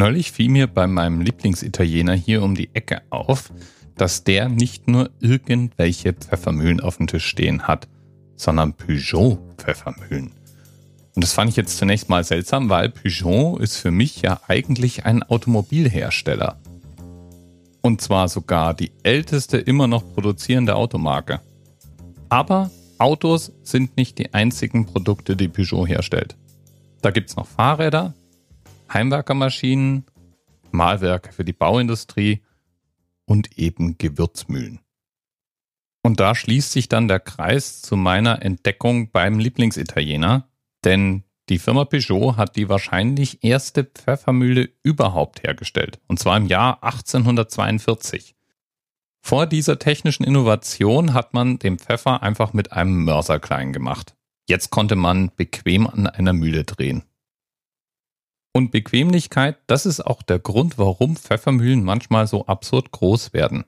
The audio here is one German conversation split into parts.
Neulich fiel mir bei meinem Lieblingsitaliener hier um die Ecke auf, dass der nicht nur irgendwelche Pfeffermühlen auf dem Tisch stehen hat, sondern Peugeot-Pfeffermühlen. Und das fand ich jetzt zunächst mal seltsam, weil Peugeot ist für mich ja eigentlich ein Automobilhersteller. Und zwar sogar die älteste immer noch produzierende Automarke. Aber Autos sind nicht die einzigen Produkte, die Peugeot herstellt. Da gibt's noch Fahrräder, Heimwerkermaschinen, Mahlwerke für die Bauindustrie und eben Gewürzmühlen. Und da schließt sich dann der Kreis zu meiner Entdeckung beim Lieblingsitaliener, denn die Firma Peugeot hat die wahrscheinlich erste Pfeffermühle überhaupt hergestellt, und zwar im Jahr 1842. Vor dieser technischen Innovation hat man den Pfeffer einfach mit einem Mörser klein gemacht. Jetzt konnte man bequem an einer Mühle drehen. Und Bequemlichkeit, das ist auch der Grund, warum Pfeffermühlen manchmal so absurd groß werden.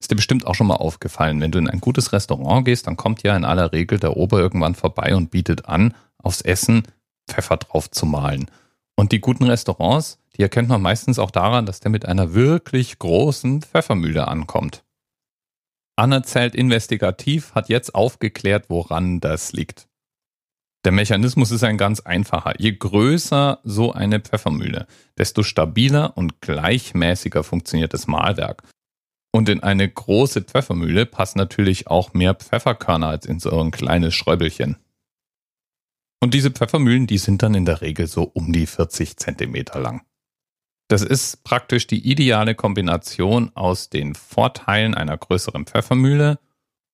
Ist dir bestimmt auch schon mal aufgefallen, wenn du in ein gutes Restaurant gehst, dann kommt ja in aller Regel der Ober irgendwann vorbei und bietet an, aufs Essen Pfeffer drauf zu malen. Und die guten Restaurants, die erkennt man meistens auch daran, dass der mit einer wirklich großen Pfeffermühle ankommt. Anerzählt investigativ hat jetzt aufgeklärt, woran das liegt. Der Mechanismus ist ein ganz einfacher. Je größer so eine Pfeffermühle, desto stabiler und gleichmäßiger funktioniert das Mahlwerk. Und in eine große Pfeffermühle passen natürlich auch mehr Pfefferkörner als in so ein kleines Schräubelchen. Und diese Pfeffermühlen, die sind dann in der Regel so um die 40 Zentimeter lang. Das ist praktisch die ideale Kombination aus den Vorteilen einer größeren Pfeffermühle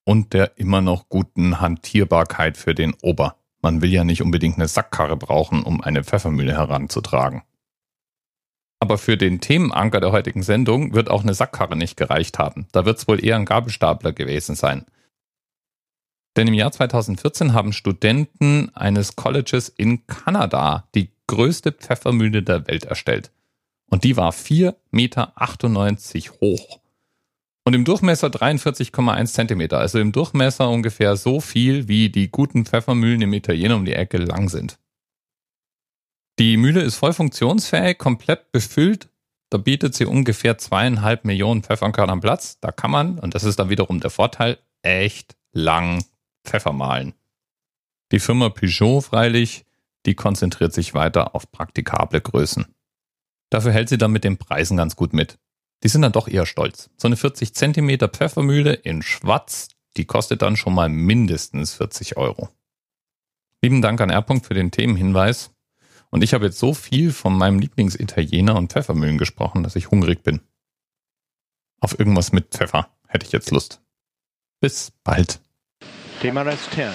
und der immer noch guten Hantierbarkeit für den Ober. Man will ja nicht unbedingt eine Sackkarre brauchen, um eine Pfeffermühle heranzutragen. Aber für den Themenanker der heutigen Sendung wird auch eine Sackkarre nicht gereicht haben. Da wird es wohl eher ein Gabelstapler gewesen sein. Denn im Jahr 2014 haben Studenten eines Colleges in Kanada die größte Pfeffermühle der Welt erstellt. Und die war 4,98 Meter hoch und im Durchmesser 43,1 Zentimeter. Also im Durchmesser ungefähr so viel, wie die guten Pfeffermühlen im Italiener um die Ecke lang sind. Die Mühle ist voll funktionsfähig, komplett befüllt. Da bietet sie ungefähr zweieinhalb Millionen Pfefferkörnern Platz. Da kann man, und das ist dann wiederum der Vorteil, echt lang Pfeffer mahlen. Die Firma Peugeot freilich, die konzentriert sich weiter auf praktikable Größen. Dafür hält sie dann mit den Preisen ganz gut mit die sind dann doch eher stolz. So eine 40 Zentimeter Pfeffermühle in Schwarz, die kostet dann schon mal mindestens 40 Euro. Lieben Dank an R. für den Themenhinweis. Und ich habe jetzt so viel von meinem Lieblingsitaliener und Pfeffermühlen gesprochen, dass ich hungrig bin. Auf irgendwas mit Pfeffer hätte ich jetzt Lust. Bis bald. Thema Rest 10,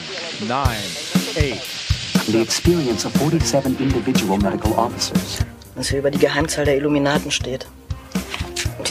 9, 8. The experience of 47 individual medical officers. Was hier über die Geheimzahl der Illuminaten steht.